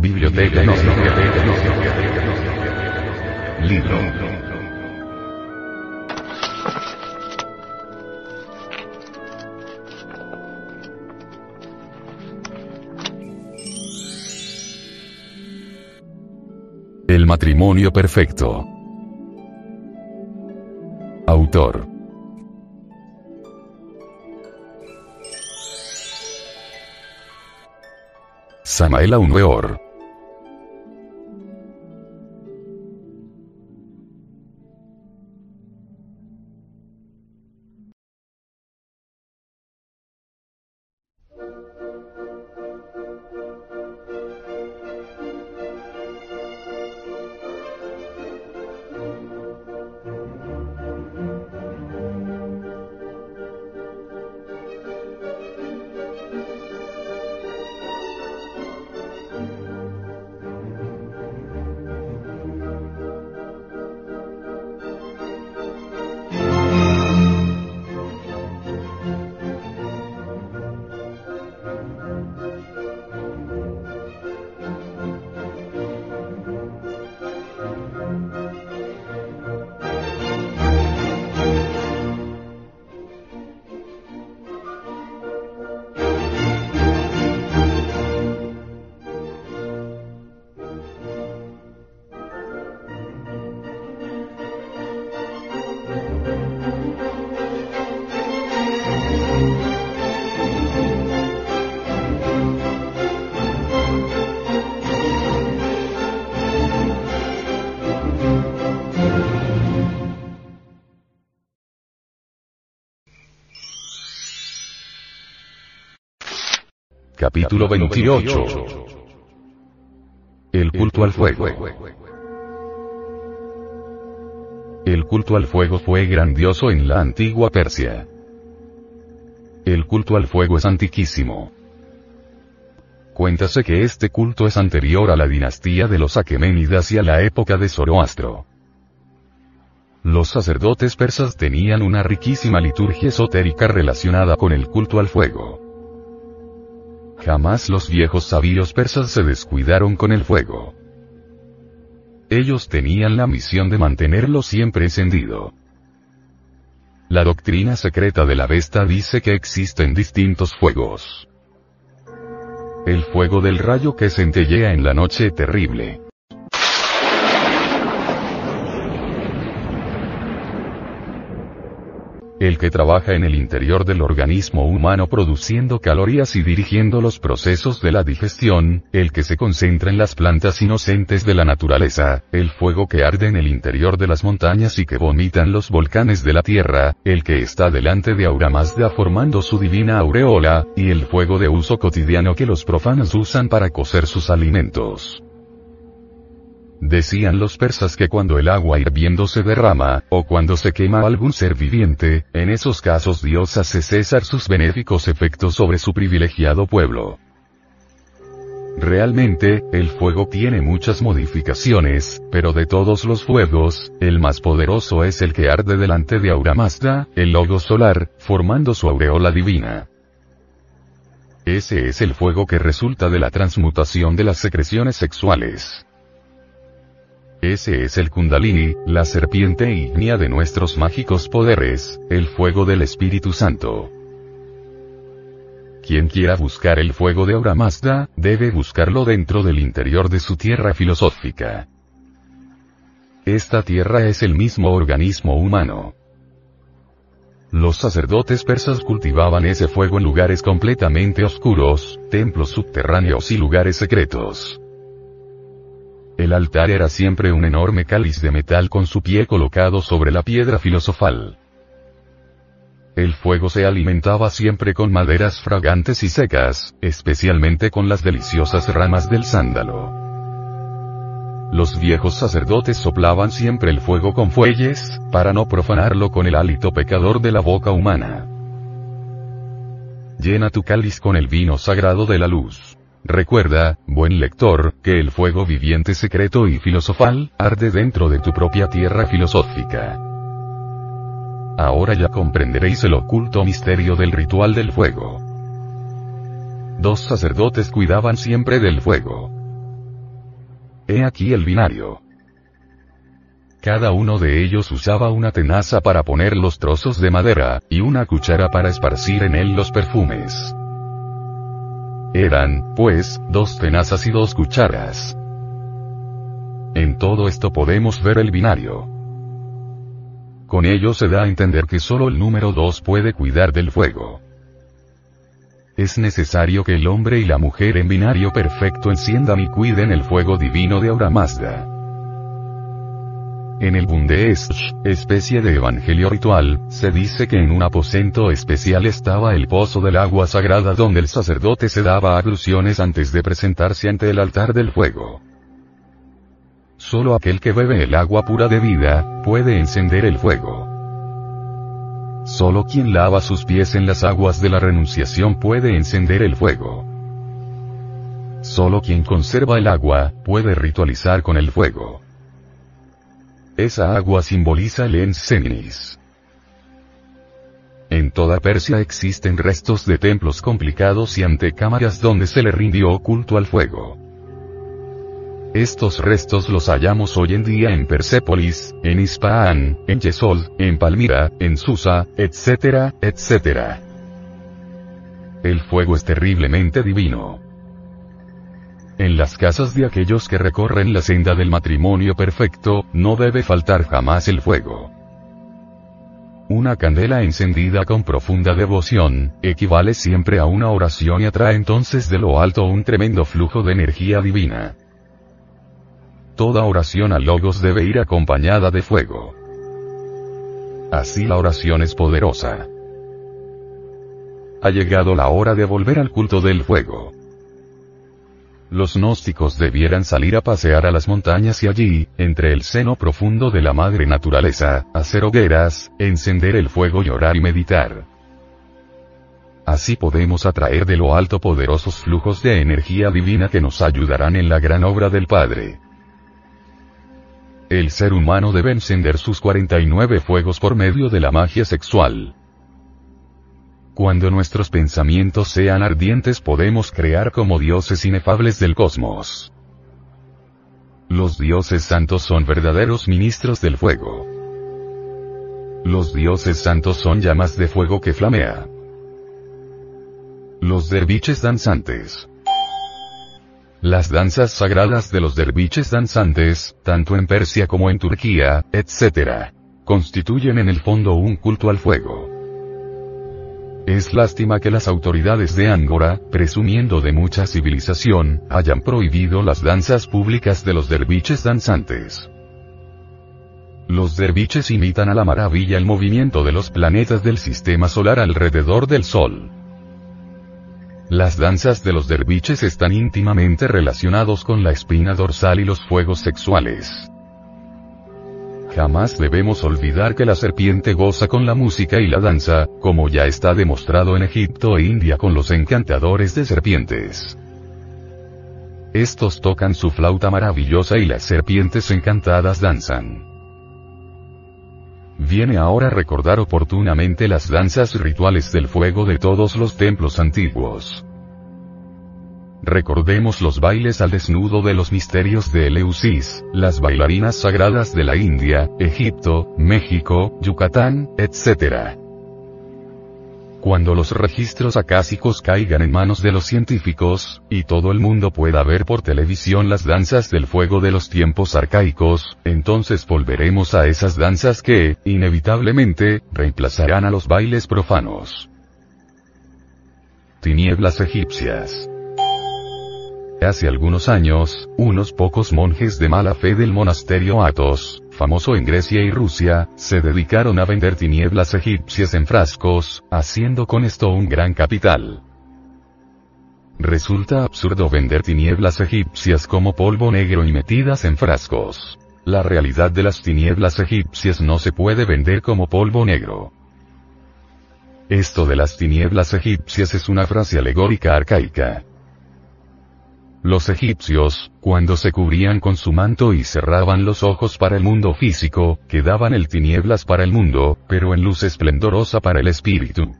Biblioteca Libro. El matrimonio perfecto. Autor. Samael Weor. Capítulo 28. El culto al fuego. El culto al fuego fue grandioso en la antigua Persia. El culto al fuego es antiquísimo. Cuéntase que este culto es anterior a la dinastía de los Aqueménidas y a la época de Zoroastro. Los sacerdotes persas tenían una riquísima liturgia esotérica relacionada con el culto al fuego. Jamás los viejos sabios persas se descuidaron con el fuego. Ellos tenían la misión de mantenerlo siempre encendido. La doctrina secreta de la Vesta dice que existen distintos fuegos. El fuego del rayo que centellea en la noche terrible. El que trabaja en el interior del organismo humano produciendo calorías y dirigiendo los procesos de la digestión, el que se concentra en las plantas inocentes de la naturaleza, el fuego que arde en el interior de las montañas y que vomitan los volcanes de la tierra, el que está delante de Aura Mazda formando su divina aureola, y el fuego de uso cotidiano que los profanos usan para cocer sus alimentos. Decían los persas que cuando el agua hirviendo se derrama, o cuando se quema algún ser viviente, en esos casos Dios hace cesar sus benéficos efectos sobre su privilegiado pueblo. Realmente, el fuego tiene muchas modificaciones, pero de todos los fuegos, el más poderoso es el que arde delante de Aura Mazda, el logo solar, formando su aureola divina. Ese es el fuego que resulta de la transmutación de las secreciones sexuales. Ese es el Kundalini, la serpiente ígnea de nuestros mágicos poderes, el fuego del Espíritu Santo. Quien quiera buscar el fuego de Aura Mazda, debe buscarlo dentro del interior de su tierra filosófica. Esta tierra es el mismo organismo humano. Los sacerdotes persas cultivaban ese fuego en lugares completamente oscuros, templos subterráneos y lugares secretos. El altar era siempre un enorme cáliz de metal con su pie colocado sobre la piedra filosofal. El fuego se alimentaba siempre con maderas fragantes y secas, especialmente con las deliciosas ramas del sándalo. Los viejos sacerdotes soplaban siempre el fuego con fuelles, para no profanarlo con el hálito pecador de la boca humana. Llena tu cáliz con el vino sagrado de la luz. Recuerda, buen lector, que el fuego viviente secreto y filosofal, arde dentro de tu propia tierra filosófica. Ahora ya comprenderéis el oculto misterio del ritual del fuego. Dos sacerdotes cuidaban siempre del fuego. He aquí el binario. Cada uno de ellos usaba una tenaza para poner los trozos de madera, y una cuchara para esparcir en él los perfumes. Eran, pues, dos tenazas y dos cucharas. En todo esto podemos ver el binario. Con ello se da a entender que solo el número 2 puede cuidar del fuego. Es necesario que el hombre y la mujer en binario perfecto enciendan y cuiden el fuego divino de Aura Mazda. En el Bundesh, especie de evangelio ritual, se dice que en un aposento especial estaba el pozo del agua sagrada donde el sacerdote se daba abluciones antes de presentarse ante el altar del fuego. Solo aquel que bebe el agua pura de vida, puede encender el fuego. Solo quien lava sus pies en las aguas de la renunciación puede encender el fuego. Solo quien conserva el agua, puede ritualizar con el fuego. Esa agua simboliza el Encenis. En toda Persia existen restos de templos complicados y antecámaras donde se le rindió culto al fuego. Estos restos los hallamos hoy en día en Persépolis, en Ispahan, en Yesol, en Palmira, en Susa, etc., etc. El fuego es terriblemente divino. En las casas de aquellos que recorren la senda del matrimonio perfecto, no debe faltar jamás el fuego. Una candela encendida con profunda devoción, equivale siempre a una oración y atrae entonces de lo alto un tremendo flujo de energía divina. Toda oración a Logos debe ir acompañada de fuego. Así la oración es poderosa. Ha llegado la hora de volver al culto del fuego los gnósticos debieran salir a pasear a las montañas y allí, entre el seno profundo de la madre naturaleza, hacer hogueras, encender el fuego y orar y meditar. Así podemos atraer de lo alto poderosos flujos de energía divina que nos ayudarán en la gran obra del Padre. El ser humano debe encender sus 49 fuegos por medio de la magia sexual. Cuando nuestros pensamientos sean ardientes podemos crear como dioses inefables del cosmos. Los dioses santos son verdaderos ministros del fuego. Los dioses santos son llamas de fuego que flamea. Los derviches danzantes. Las danzas sagradas de los derviches danzantes, tanto en Persia como en Turquía, etc., constituyen en el fondo un culto al fuego. Es lástima que las autoridades de Angora, presumiendo de mucha civilización, hayan prohibido las danzas públicas de los derviches danzantes. Los derviches imitan a la maravilla el movimiento de los planetas del sistema solar alrededor del Sol. Las danzas de los derviches están íntimamente relacionados con la espina dorsal y los fuegos sexuales. Jamás debemos olvidar que la serpiente goza con la música y la danza, como ya está demostrado en Egipto e India con los encantadores de serpientes. Estos tocan su flauta maravillosa y las serpientes encantadas danzan. Viene ahora recordar oportunamente las danzas rituales del fuego de todos los templos antiguos. Recordemos los bailes al desnudo de los misterios de Eleusis, las bailarinas sagradas de la India, Egipto, México, Yucatán, etc. Cuando los registros acásicos caigan en manos de los científicos, y todo el mundo pueda ver por televisión las danzas del fuego de los tiempos arcaicos, entonces volveremos a esas danzas que, inevitablemente, reemplazarán a los bailes profanos. Tinieblas egipcias. Hace algunos años, unos pocos monjes de mala fe del monasterio Athos, famoso en Grecia y Rusia, se dedicaron a vender tinieblas egipcias en frascos, haciendo con esto un gran capital. Resulta absurdo vender tinieblas egipcias como polvo negro y metidas en frascos. La realidad de las tinieblas egipcias no se puede vender como polvo negro. Esto de las tinieblas egipcias es una frase alegórica arcaica. Los egipcios, cuando se cubrían con su manto y cerraban los ojos para el mundo físico, quedaban el tinieblas para el mundo, pero en luz esplendorosa para el espíritu.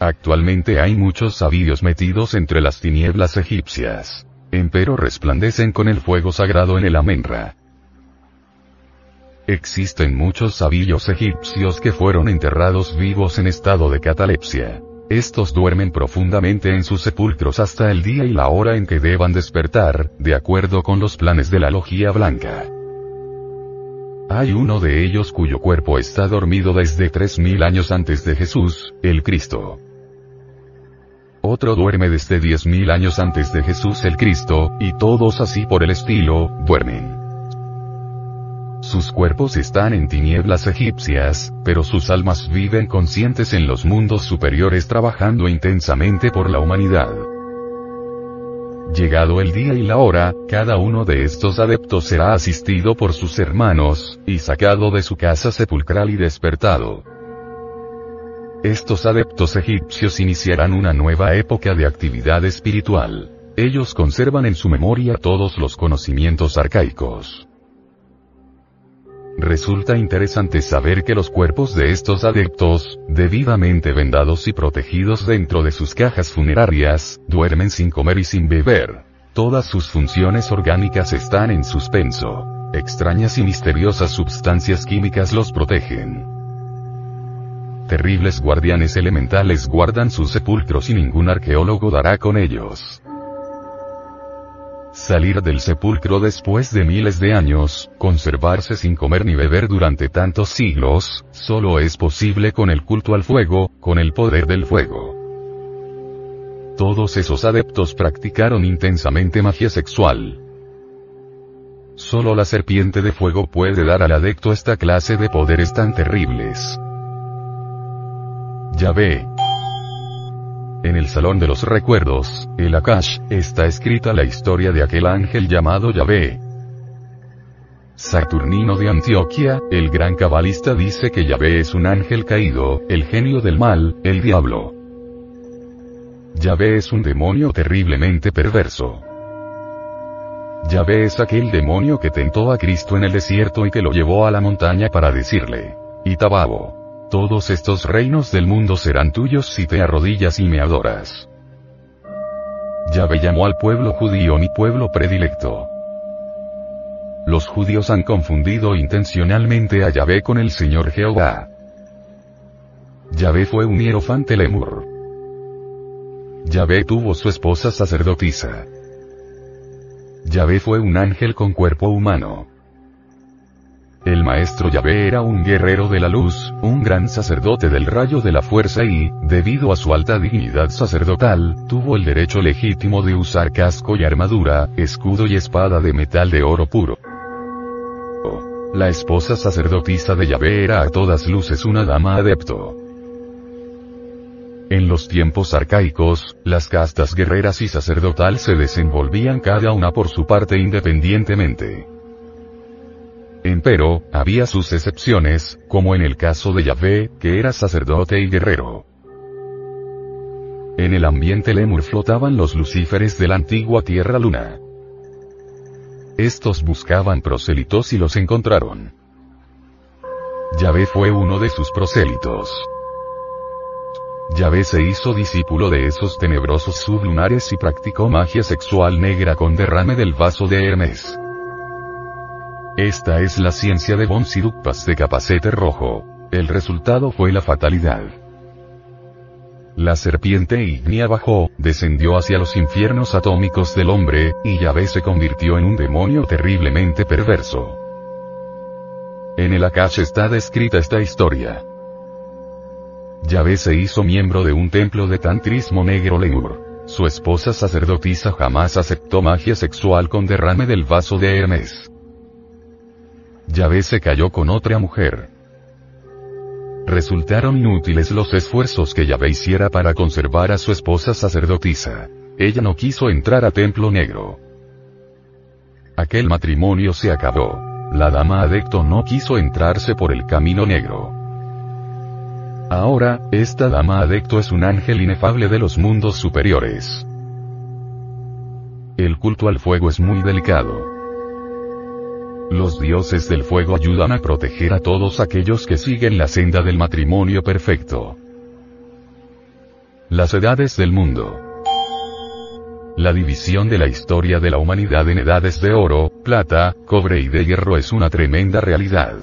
Actualmente hay muchos sabios metidos entre las tinieblas egipcias. empero resplandecen con el fuego sagrado en el Amenra. Existen muchos sabillos egipcios que fueron enterrados vivos en estado de catalepsia. Estos duermen profundamente en sus sepulcros hasta el día y la hora en que deban despertar, de acuerdo con los planes de la logía blanca. Hay uno de ellos cuyo cuerpo está dormido desde 3000 años antes de Jesús, el Cristo. Otro duerme desde 10.000 años antes de Jesús el Cristo, y todos así por el estilo, duermen. Sus cuerpos están en tinieblas egipcias, pero sus almas viven conscientes en los mundos superiores trabajando intensamente por la humanidad. Llegado el día y la hora, cada uno de estos adeptos será asistido por sus hermanos, y sacado de su casa sepulcral y despertado. Estos adeptos egipcios iniciarán una nueva época de actividad espiritual. Ellos conservan en su memoria todos los conocimientos arcaicos. Resulta interesante saber que los cuerpos de estos adeptos, debidamente vendados y protegidos dentro de sus cajas funerarias, duermen sin comer y sin beber. Todas sus funciones orgánicas están en suspenso. Extrañas y misteriosas sustancias químicas los protegen terribles guardianes elementales guardan sus sepulcros y ningún arqueólogo dará con ellos. Salir del sepulcro después de miles de años, conservarse sin comer ni beber durante tantos siglos, solo es posible con el culto al fuego, con el poder del fuego. Todos esos adeptos practicaron intensamente magia sexual. Solo la serpiente de fuego puede dar al adepto esta clase de poderes tan terribles. Yahvé. En el Salón de los Recuerdos, el Akash, está escrita la historia de aquel ángel llamado Yahvé. Saturnino de Antioquia, el gran cabalista dice que Yahvé es un ángel caído, el genio del mal, el diablo. Yahvé es un demonio terriblemente perverso. Yahvé es aquel demonio que tentó a Cristo en el desierto y que lo llevó a la montaña para decirle, Itababo. Todos estos reinos del mundo serán tuyos si te arrodillas y me adoras. Yahvé llamó al pueblo judío mi pueblo predilecto. Los judíos han confundido intencionalmente a Yahvé con el Señor Jehová. Yahvé fue un hierofante lemur. Yahvé tuvo su esposa sacerdotisa. Yahvé fue un ángel con cuerpo humano. El maestro Yahvé era un guerrero de la luz, un gran sacerdote del rayo de la fuerza y, debido a su alta dignidad sacerdotal, tuvo el derecho legítimo de usar casco y armadura, escudo y espada de metal de oro puro. La esposa sacerdotisa de Yahvé era a todas luces una dama adepto. En los tiempos arcaicos, las castas guerreras y sacerdotal se desenvolvían cada una por su parte independientemente. Empero, había sus excepciones, como en el caso de Yahvé, que era sacerdote y guerrero. En el ambiente lemur flotaban los lucíferes de la antigua Tierra Luna. Estos buscaban prosélitos y los encontraron. Yahvé fue uno de sus prosélitos. Yahvé se hizo discípulo de esos tenebrosos sublunares y practicó magia sexual negra con derrame del vaso de Hermes. Esta es la ciencia de Bonsidukpas de Capacete Rojo. El resultado fue la fatalidad. La serpiente ignia bajó, descendió hacia los infiernos atómicos del hombre, y Yahvé se convirtió en un demonio terriblemente perverso. En el Akash está descrita esta historia. Yahvé se hizo miembro de un templo de tantrismo negro lemur. Su esposa sacerdotisa jamás aceptó magia sexual con derrame del vaso de Hermes. Yahvé se cayó con otra mujer. Resultaron inútiles los esfuerzos que Yahvé hiciera para conservar a su esposa sacerdotisa. Ella no quiso entrar a Templo Negro. Aquel matrimonio se acabó. La dama adecto no quiso entrarse por el camino negro. Ahora, esta dama adecto es un ángel inefable de los mundos superiores. El culto al fuego es muy delicado. Los dioses del fuego ayudan a proteger a todos aquellos que siguen la senda del matrimonio perfecto. Las edades del mundo. La división de la historia de la humanidad en edades de oro, plata, cobre y de hierro es una tremenda realidad.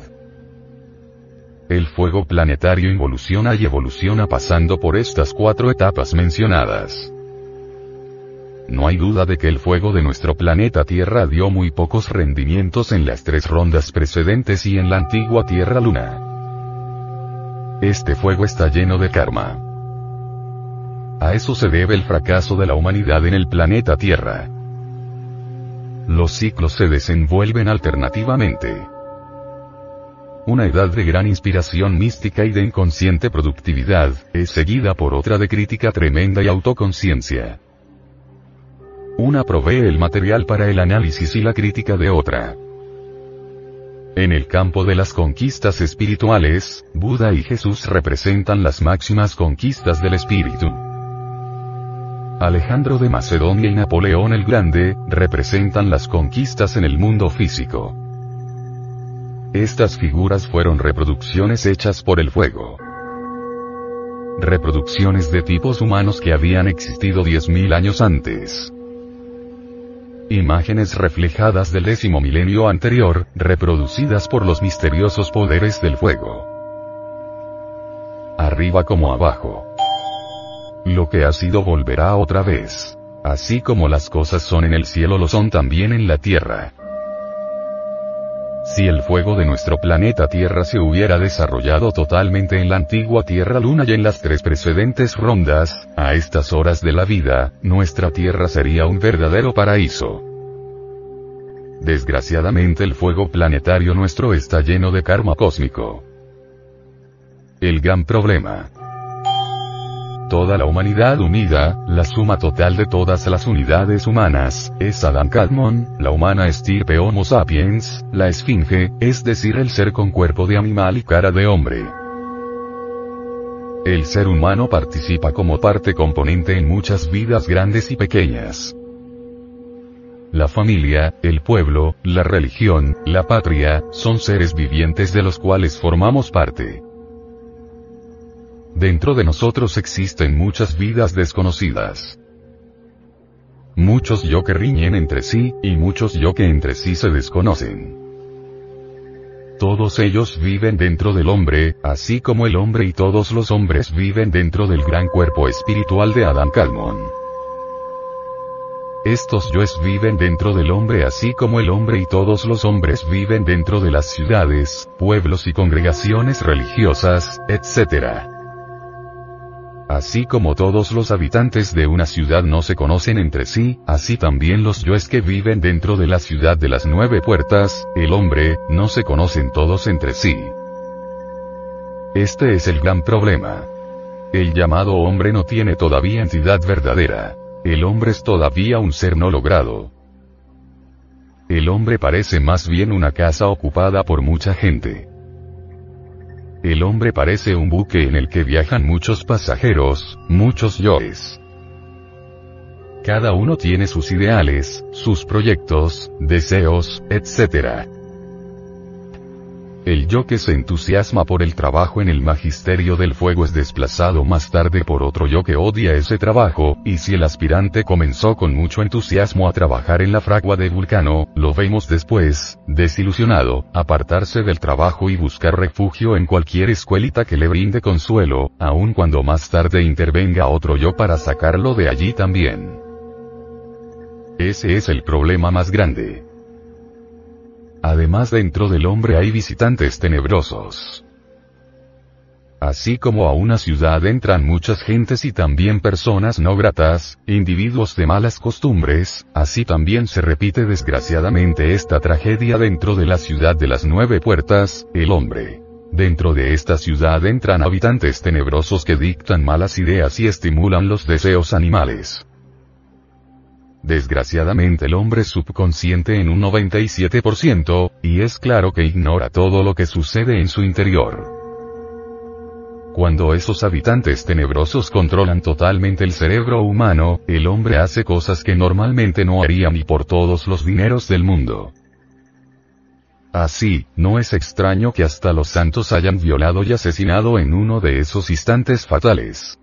El fuego planetario involuciona y evoluciona pasando por estas cuatro etapas mencionadas. No hay duda de que el fuego de nuestro planeta Tierra dio muy pocos rendimientos en las tres rondas precedentes y en la antigua Tierra-Luna. Este fuego está lleno de karma. A eso se debe el fracaso de la humanidad en el planeta Tierra. Los ciclos se desenvuelven alternativamente. Una edad de gran inspiración mística y de inconsciente productividad, es seguida por otra de crítica tremenda y autoconciencia. Una provee el material para el análisis y la crítica de otra. En el campo de las conquistas espirituales, Buda y Jesús representan las máximas conquistas del espíritu. Alejandro de Macedonia y Napoleón el Grande, representan las conquistas en el mundo físico. Estas figuras fueron reproducciones hechas por el fuego. Reproducciones de tipos humanos que habían existido 10.000 años antes. Imágenes reflejadas del décimo milenio anterior, reproducidas por los misteriosos poderes del fuego. Arriba como abajo. Lo que ha sido volverá otra vez. Así como las cosas son en el cielo lo son también en la tierra. Si el fuego de nuestro planeta Tierra se hubiera desarrollado totalmente en la antigua Tierra-Luna y en las tres precedentes rondas, a estas horas de la vida, nuestra Tierra sería un verdadero paraíso. Desgraciadamente el fuego planetario nuestro está lleno de karma cósmico. El gran problema toda la humanidad unida, la suma total de todas las unidades humanas, es Adam Kadmon, la humana estirpe Homo sapiens, la esfinge, es decir el ser con cuerpo de animal y cara de hombre. El ser humano participa como parte componente en muchas vidas grandes y pequeñas. La familia, el pueblo, la religión, la patria, son seres vivientes de los cuales formamos parte. Dentro de nosotros existen muchas vidas desconocidas. Muchos yo que riñen entre sí, y muchos yo que entre sí se desconocen. Todos ellos viven dentro del hombre, así como el hombre y todos los hombres viven dentro del gran cuerpo espiritual de Adán Calmon. Estos yoes viven dentro del hombre así como el hombre y todos los hombres viven dentro de las ciudades, pueblos y congregaciones religiosas, etc. Así como todos los habitantes de una ciudad no se conocen entre sí, así también los yoes que viven dentro de la ciudad de las nueve puertas, el hombre, no se conocen todos entre sí. Este es el gran problema. El llamado hombre no tiene todavía entidad verdadera. El hombre es todavía un ser no logrado. El hombre parece más bien una casa ocupada por mucha gente. El hombre parece un buque en el que viajan muchos pasajeros, muchos yoes. Cada uno tiene sus ideales, sus proyectos, deseos, etc. El yo que se entusiasma por el trabajo en el magisterio del fuego es desplazado más tarde por otro yo que odia ese trabajo, y si el aspirante comenzó con mucho entusiasmo a trabajar en la fragua de Vulcano, lo vemos después, desilusionado, apartarse del trabajo y buscar refugio en cualquier escuelita que le brinde consuelo, aun cuando más tarde intervenga otro yo para sacarlo de allí también. Ese es el problema más grande. Además dentro del hombre hay visitantes tenebrosos. Así como a una ciudad entran muchas gentes y también personas no gratas, individuos de malas costumbres, así también se repite desgraciadamente esta tragedia dentro de la ciudad de las nueve puertas, el hombre. Dentro de esta ciudad entran habitantes tenebrosos que dictan malas ideas y estimulan los deseos animales. Desgraciadamente el hombre subconsciente en un 97%, y es claro que ignora todo lo que sucede en su interior. Cuando esos habitantes tenebrosos controlan totalmente el cerebro humano, el hombre hace cosas que normalmente no haría ni por todos los dineros del mundo. Así, no es extraño que hasta los santos hayan violado y asesinado en uno de esos instantes fatales.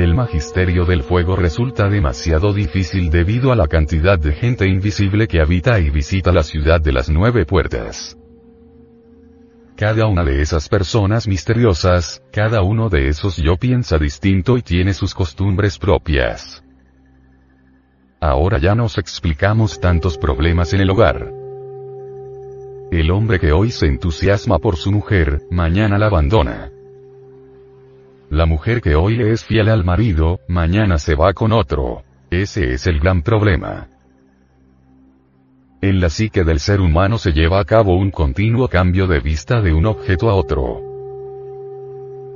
El magisterio del fuego resulta demasiado difícil debido a la cantidad de gente invisible que habita y visita la ciudad de las nueve puertas. Cada una de esas personas misteriosas, cada uno de esos yo piensa distinto y tiene sus costumbres propias. Ahora ya nos explicamos tantos problemas en el hogar. El hombre que hoy se entusiasma por su mujer, mañana la abandona. La mujer que hoy le es fiel al marido, mañana se va con otro. Ese es el gran problema. En la psique del ser humano se lleva a cabo un continuo cambio de vista de un objeto a otro.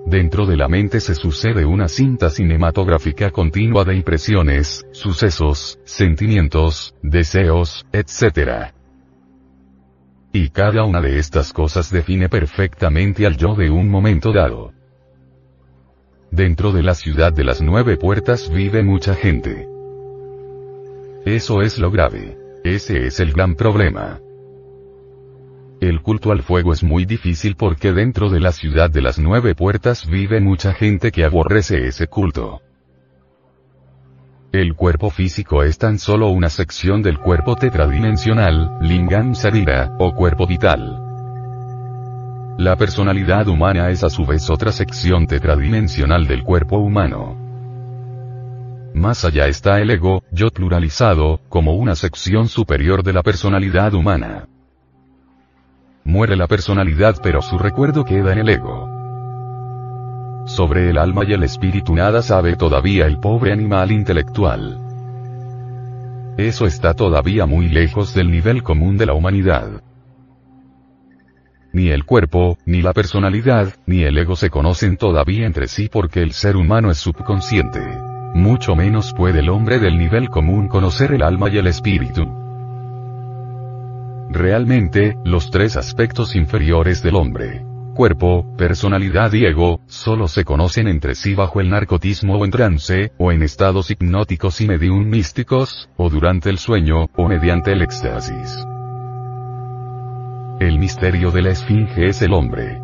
Dentro de la mente se sucede una cinta cinematográfica continua de impresiones, sucesos, sentimientos, deseos, etc. Y cada una de estas cosas define perfectamente al yo de un momento dado. Dentro de la ciudad de las nueve puertas vive mucha gente. Eso es lo grave. Ese es el gran problema. El culto al fuego es muy difícil porque dentro de la ciudad de las nueve puertas vive mucha gente que aborrece ese culto. El cuerpo físico es tan solo una sección del cuerpo tetradimensional, lingam sarira, o cuerpo vital. La personalidad humana es a su vez otra sección tetradimensional del cuerpo humano. Más allá está el ego, yo pluralizado, como una sección superior de la personalidad humana. Muere la personalidad pero su recuerdo queda en el ego. Sobre el alma y el espíritu nada sabe todavía el pobre animal intelectual. Eso está todavía muy lejos del nivel común de la humanidad. Ni el cuerpo, ni la personalidad, ni el ego se conocen todavía entre sí porque el ser humano es subconsciente. Mucho menos puede el hombre del nivel común conocer el alma y el espíritu. Realmente, los tres aspectos inferiores del hombre, cuerpo, personalidad y ego, solo se conocen entre sí bajo el narcotismo o en trance, o en estados hipnóticos y medium místicos, o durante el sueño, o mediante el éxtasis. El misterio de la esfinge es el hombre.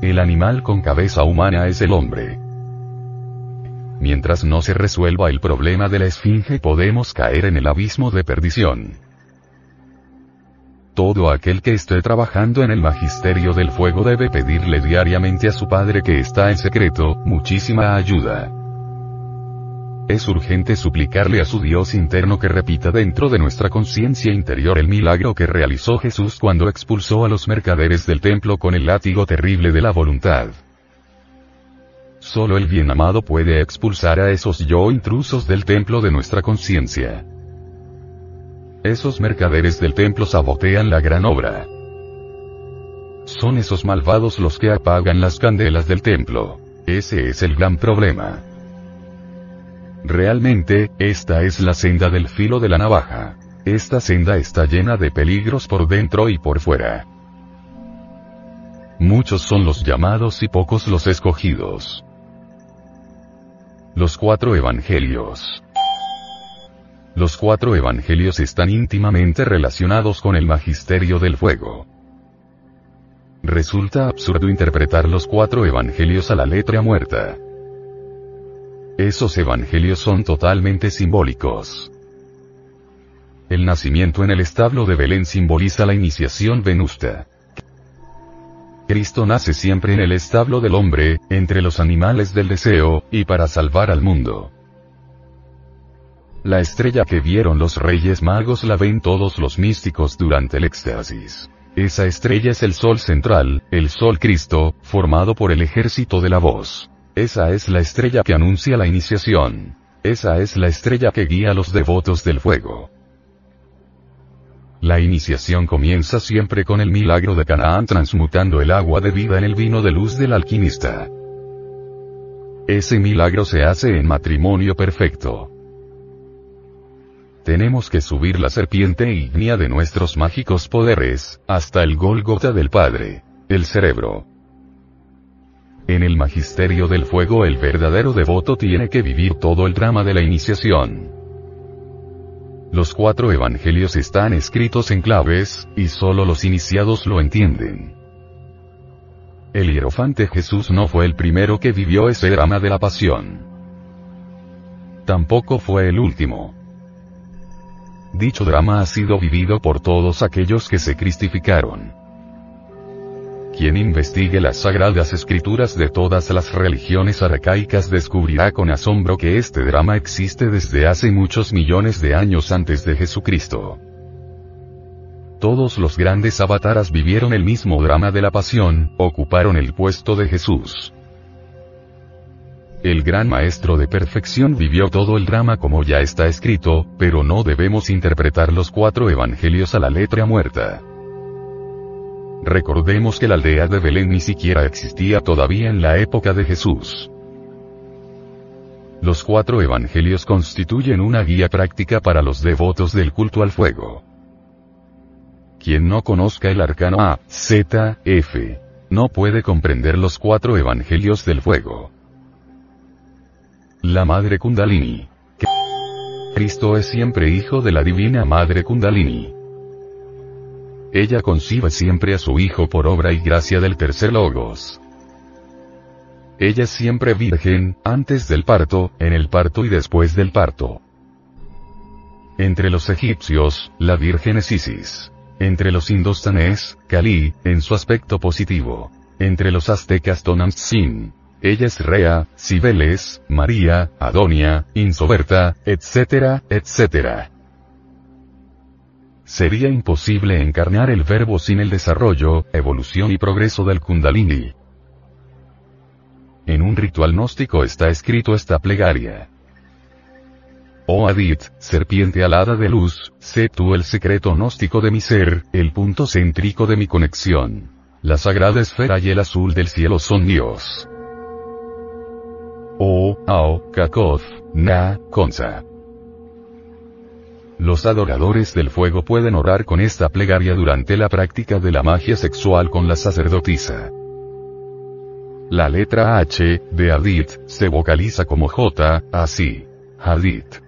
El animal con cabeza humana es el hombre. Mientras no se resuelva el problema de la esfinge podemos caer en el abismo de perdición. Todo aquel que esté trabajando en el magisterio del fuego debe pedirle diariamente a su Padre que está en secreto, muchísima ayuda. Es urgente suplicarle a su Dios interno que repita dentro de nuestra conciencia interior el milagro que realizó Jesús cuando expulsó a los mercaderes del templo con el látigo terrible de la voluntad. Solo el bien amado puede expulsar a esos yo intrusos del templo de nuestra conciencia. Esos mercaderes del templo sabotean la gran obra. Son esos malvados los que apagan las candelas del templo. Ese es el gran problema. Realmente, esta es la senda del filo de la navaja. Esta senda está llena de peligros por dentro y por fuera. Muchos son los llamados y pocos los escogidos. Los cuatro evangelios. Los cuatro evangelios están íntimamente relacionados con el magisterio del fuego. Resulta absurdo interpretar los cuatro evangelios a la letra muerta. Esos evangelios son totalmente simbólicos. El nacimiento en el establo de Belén simboliza la iniciación venusta. Cristo nace siempre en el establo del hombre, entre los animales del deseo, y para salvar al mundo. La estrella que vieron los reyes magos la ven todos los místicos durante el éxtasis. Esa estrella es el sol central, el sol Cristo, formado por el ejército de la voz. Esa es la estrella que anuncia la iniciación. Esa es la estrella que guía a los devotos del fuego. La iniciación comienza siempre con el milagro de Canaán transmutando el agua de vida en el vino de luz del alquimista. Ese milagro se hace en matrimonio perfecto. Tenemos que subir la serpiente ígnea de nuestros mágicos poderes, hasta el Golgota del Padre. El cerebro. En el magisterio del fuego el verdadero devoto tiene que vivir todo el drama de la iniciación. Los cuatro evangelios están escritos en claves, y solo los iniciados lo entienden. el hierofante Jesús no fue el primero que vivió ese drama de la pasión. Tampoco fue el último. Dicho drama ha sido vivido por todos aquellos que se cristificaron. Quien investigue las sagradas escrituras de todas las religiones arcaicas descubrirá con asombro que este drama existe desde hace muchos millones de años antes de Jesucristo. Todos los grandes avataras vivieron el mismo drama de la pasión, ocuparon el puesto de Jesús. El gran maestro de perfección vivió todo el drama como ya está escrito, pero no debemos interpretar los cuatro evangelios a la letra muerta. Recordemos que la aldea de Belén ni siquiera existía todavía en la época de Jesús. Los cuatro evangelios constituyen una guía práctica para los devotos del culto al fuego. Quien no conozca el arcano A, Z, F, no puede comprender los cuatro evangelios del fuego. La Madre Kundalini. Cristo es siempre hijo de la Divina Madre Kundalini. Ella concibe siempre a su Hijo por obra y gracia del tercer Logos. Ella siempre virgen, antes del parto, en el parto y después del parto. Entre los egipcios, la Virgen es Isis. Entre los indostanes, Kali, en su aspecto positivo. Entre los aztecas Tonantzin. Ella es Rea, Cibeles, María, Adonia, Insoberta, etc., etc. Sería imposible encarnar el verbo sin el desarrollo, evolución y progreso del kundalini. En un ritual gnóstico está escrito esta plegaria. Oh Adit, serpiente alada de luz, sé tú el secreto gnóstico de mi ser, el punto céntrico de mi conexión. La sagrada esfera y el azul del cielo son Dios. Oh, Ao, Kakoth, Na, Konza. Los adoradores del fuego pueden orar con esta plegaria durante la práctica de la magia sexual con la sacerdotisa. La letra H, de Hadith, se vocaliza como J, así. Hadith.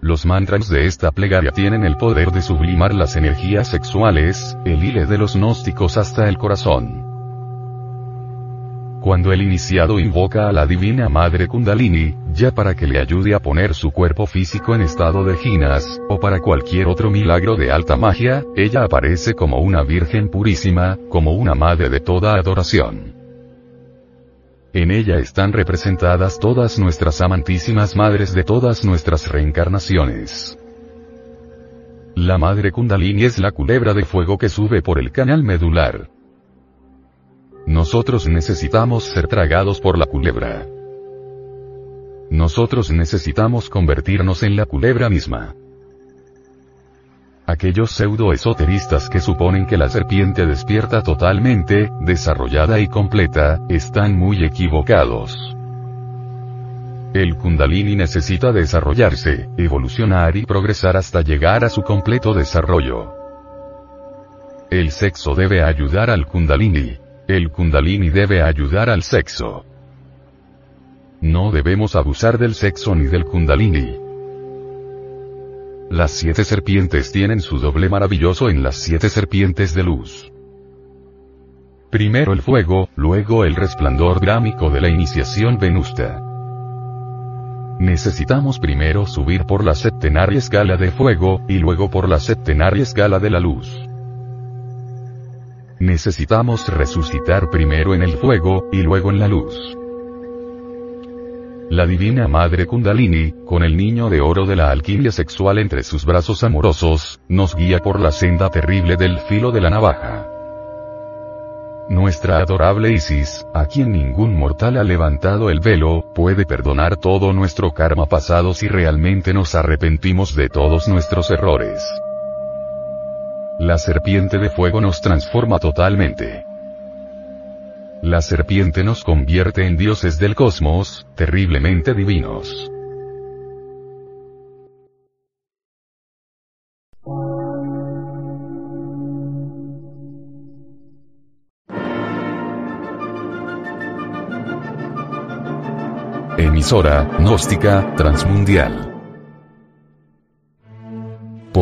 Los mantras de esta plegaria tienen el poder de sublimar las energías sexuales, el hile de los gnósticos hasta el corazón. Cuando el iniciado invoca a la Divina Madre Kundalini, ya para que le ayude a poner su cuerpo físico en estado de ginas, o para cualquier otro milagro de alta magia, ella aparece como una Virgen purísima, como una Madre de toda adoración. En ella están representadas todas nuestras amantísimas madres de todas nuestras reencarnaciones. La Madre Kundalini es la culebra de fuego que sube por el canal medular. Nosotros necesitamos ser tragados por la culebra. Nosotros necesitamos convertirnos en la culebra misma. Aquellos pseudo-esoteristas que suponen que la serpiente despierta totalmente, desarrollada y completa, están muy equivocados. El kundalini necesita desarrollarse, evolucionar y progresar hasta llegar a su completo desarrollo. El sexo debe ayudar al kundalini. El kundalini debe ayudar al sexo. No debemos abusar del sexo ni del kundalini. Las siete serpientes tienen su doble maravilloso en las siete serpientes de luz. Primero el fuego, luego el resplandor drámico de la iniciación venusta. Necesitamos primero subir por la septenaria escala de fuego, y luego por la septenaria escala de la luz. Necesitamos resucitar primero en el fuego, y luego en la luz. La divina madre Kundalini, con el niño de oro de la alquimia sexual entre sus brazos amorosos, nos guía por la senda terrible del filo de la navaja. Nuestra adorable Isis, a quien ningún mortal ha levantado el velo, puede perdonar todo nuestro karma pasado si realmente nos arrepentimos de todos nuestros errores. La serpiente de fuego nos transforma totalmente. La serpiente nos convierte en dioses del cosmos, terriblemente divinos. Emisora, gnóstica, transmundial